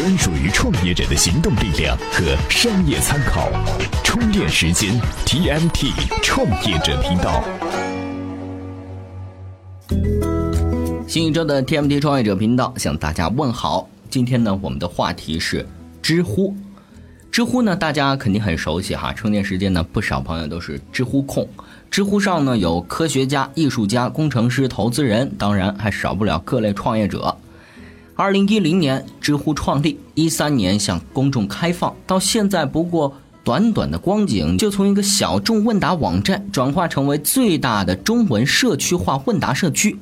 专属于创业者的行动力量和商业参考。充电时间 TMT 创业者频道。新一周的 TMT 创业者频道向大家问好。今天呢，我们的话题是知乎。知乎呢，大家肯定很熟悉哈。充电时间呢，不少朋友都是知乎控。知乎上呢，有科学家、艺术家、工程师、投资人，当然还少不了各类创业者。二零一零年，知乎创立，一三年向公众开放，到现在不过短短的光景，就从一个小众问答网站转化成为最大的中文社区化问答社区。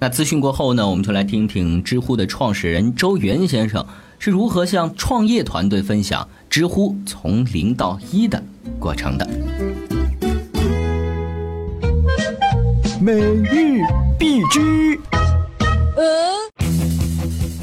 那资讯过后呢，我们就来听听知乎的创始人周元先生是如何向创业团队分享知乎从零到一的过程的。每日必知。呃，《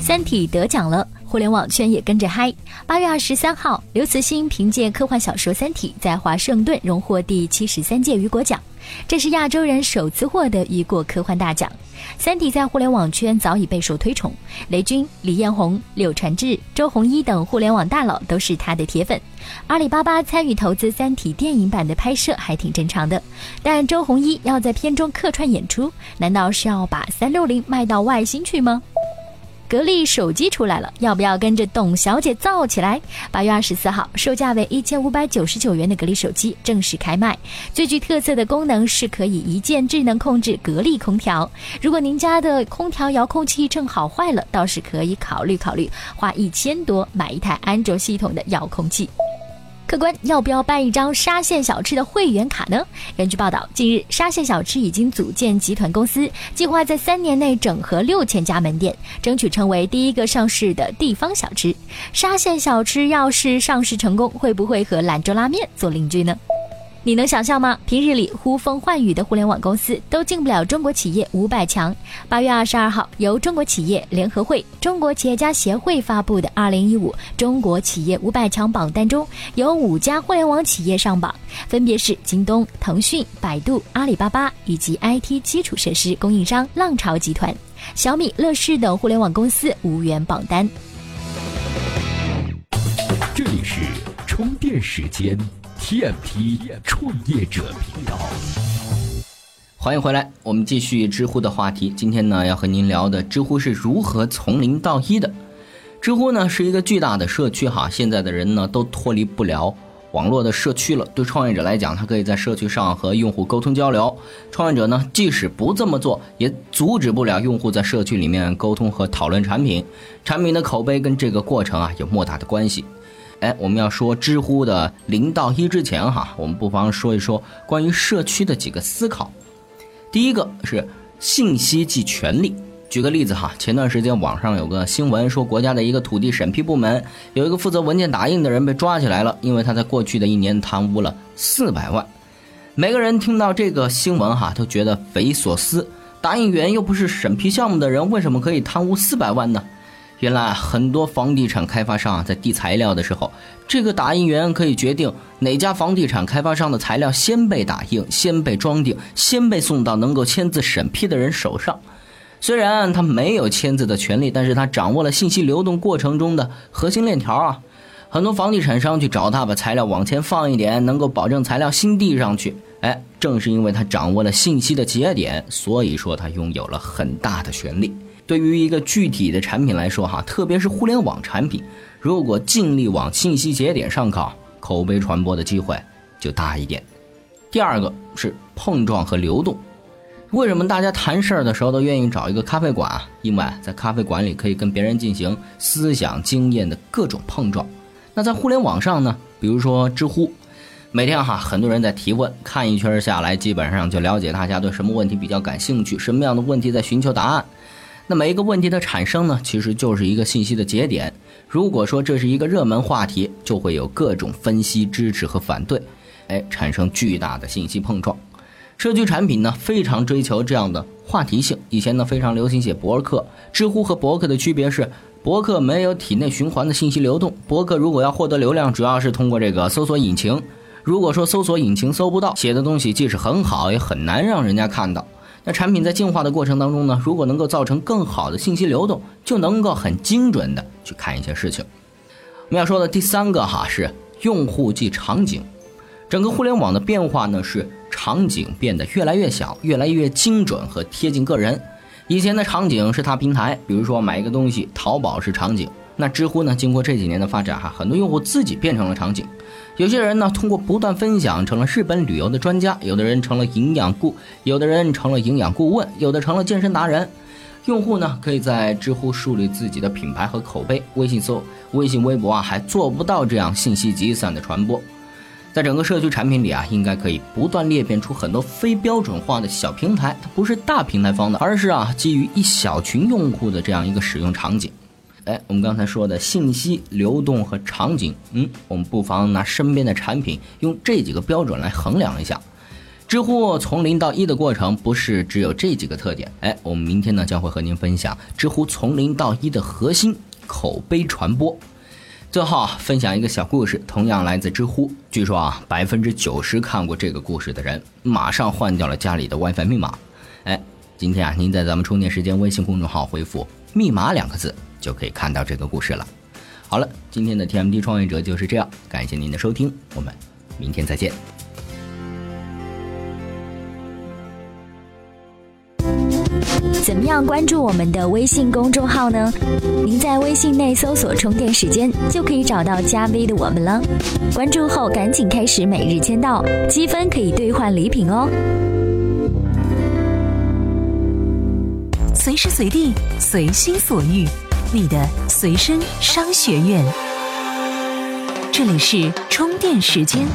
三体》得奖了，互联网圈也跟着嗨。八月二十三号，刘慈欣凭借科幻小说《三体》在华盛顿荣获第七十三届雨果奖，这是亚洲人首次获得雨果科幻大奖。《三体》在互联网圈早已备受推崇，雷军、李彦宏、柳传志、周鸿祎等互联网大佬都是他的铁粉。阿里巴巴参与投资《三体》电影版的拍摄还挺正常的，但周鸿祎要在片中客串演出，难道是要把三六零卖到外星去吗？格力手机出来了，要不要跟着董小姐造起来？八月二十四号，售价为一千五百九十九元的格力手机正式开卖。最具特色的功能是可以一键智能控制格力空调。如果您家的空调遥控器正好坏了，倒是可以考虑考虑花一千多买一台安卓系统的遥控器。客官要不要办一张沙县小吃的会员卡呢？根据报道，近日沙县小吃已经组建集团公司，计划在三年内整合六千家门店，争取成为第一个上市的地方小吃。沙县小吃要是上市成功，会不会和兰州拉面做邻居呢？你能想象吗？平日里呼风唤雨的互联网公司都进不了中国企业五百强。八月二十二号，由中国企业联合会、中国企业家协会发布的二零一五中国企业五百强榜单中，有五家互联网企业上榜，分别是京东、腾讯、百度、阿里巴巴以及 IT 基础设施供应商浪潮集团、小米、乐视等互联网公司无缘榜单。这里是充电时间。TMT 创业者频道，欢迎回来。我们继续知乎的话题。今天呢，要和您聊的知乎是如何从零到一的。知乎呢是一个巨大的社区哈，现在的人呢都脱离不了网络的社区了。对创业者来讲，他可以在社区上和用户沟通交流。创业者呢，即使不这么做，也阻止不了用户在社区里面沟通和讨论产品。产品的口碑跟这个过程啊有莫大的关系。哎，我们要说知乎的零到一之前哈，我们不妨说一说关于社区的几个思考。第一个是信息即权利。举个例子哈，前段时间网上有个新闻说，国家的一个土地审批部门有一个负责文件打印的人被抓起来了，因为他在过去的一年贪污了四百万。每个人听到这个新闻哈，都觉得匪夷所思。打印员又不是审批项目的人，为什么可以贪污四百万呢？原来很多房地产开发商啊在递材料的时候，这个打印员可以决定哪家房地产开发商的材料先被打印、先被装订、先被送到能够签字审批的人手上。虽然他没有签字的权利，但是他掌握了信息流动过程中的核心链条啊。很多房地产商去找他把材料往前放一点，能够保证材料新递上去。哎，正是因为他掌握了信息的节点，所以说他拥有了很大的权利。对于一个具体的产品来说，哈，特别是互联网产品，如果尽力往信息节点上靠，口碑传播的机会就大一点。第二个是碰撞和流动。为什么大家谈事儿的时候都愿意找一个咖啡馆啊？因为在咖啡馆里可以跟别人进行思想经验的各种碰撞。那在互联网上呢？比如说知乎，每天哈很多人在提问，看一圈下来，基本上就了解大家对什么问题比较感兴趣，什么样的问题在寻求答案。那每一个问题的产生呢，其实就是一个信息的节点。如果说这是一个热门话题，就会有各种分析、支持和反对，哎，产生巨大的信息碰撞。社区产品呢，非常追求这样的话题性。以前呢，非常流行写博客。知乎和博客的区别是，博客没有体内循环的信息流动。博客如果要获得流量，主要是通过这个搜索引擎。如果说搜索引擎搜不到，写的东西即使很好，也很难让人家看到。那产品在进化的过程当中呢，如果能够造成更好的信息流动，就能够很精准的去看一些事情。我们要说的第三个哈是用户即场景，整个互联网的变化呢是场景变得越来越小，越来越精准和贴近个人。以前的场景是它平台，比如说买一个东西，淘宝是场景。那知乎呢？经过这几年的发展，哈，很多用户自己变成了场景。有些人呢，通过不断分享，成了日本旅游的专家；有的人成了营养顾，有的人成了营养顾问，有的成了健身达人。用户呢，可以在知乎树立自己的品牌和口碑。微信搜、微信、微博啊，还做不到这样信息集散的传播。在整个社区产品里啊，应该可以不断裂变出很多非标准化的小平台，它不是大平台方的，而是啊，基于一小群用户的这样一个使用场景。哎，我们刚才说的信息流动和场景，嗯，我们不妨拿身边的产品用这几个标准来衡量一下。知乎从零到一的过程不是只有这几个特点。哎，我们明天呢将会和您分享知乎从零到一的核心口碑传播。最后分享一个小故事，同样来自知乎。据说啊，百分之九十看过这个故事的人，马上换掉了家里的 WiFi 密码。哎，今天啊，您在咱们充电时间微信公众号回复“密码”两个字。就可以看到这个故事了。好了，今天的 TMD 创业者就是这样，感谢您的收听，我们明天再见。怎么样关注我们的微信公众号呢？您在微信内搜索“充电时间”，就可以找到加 V 的我们了。关注后赶紧开始每日签到，积分可以兑换礼品哦。随时随地，随心所欲。你的随身商学院，这里是充电时间。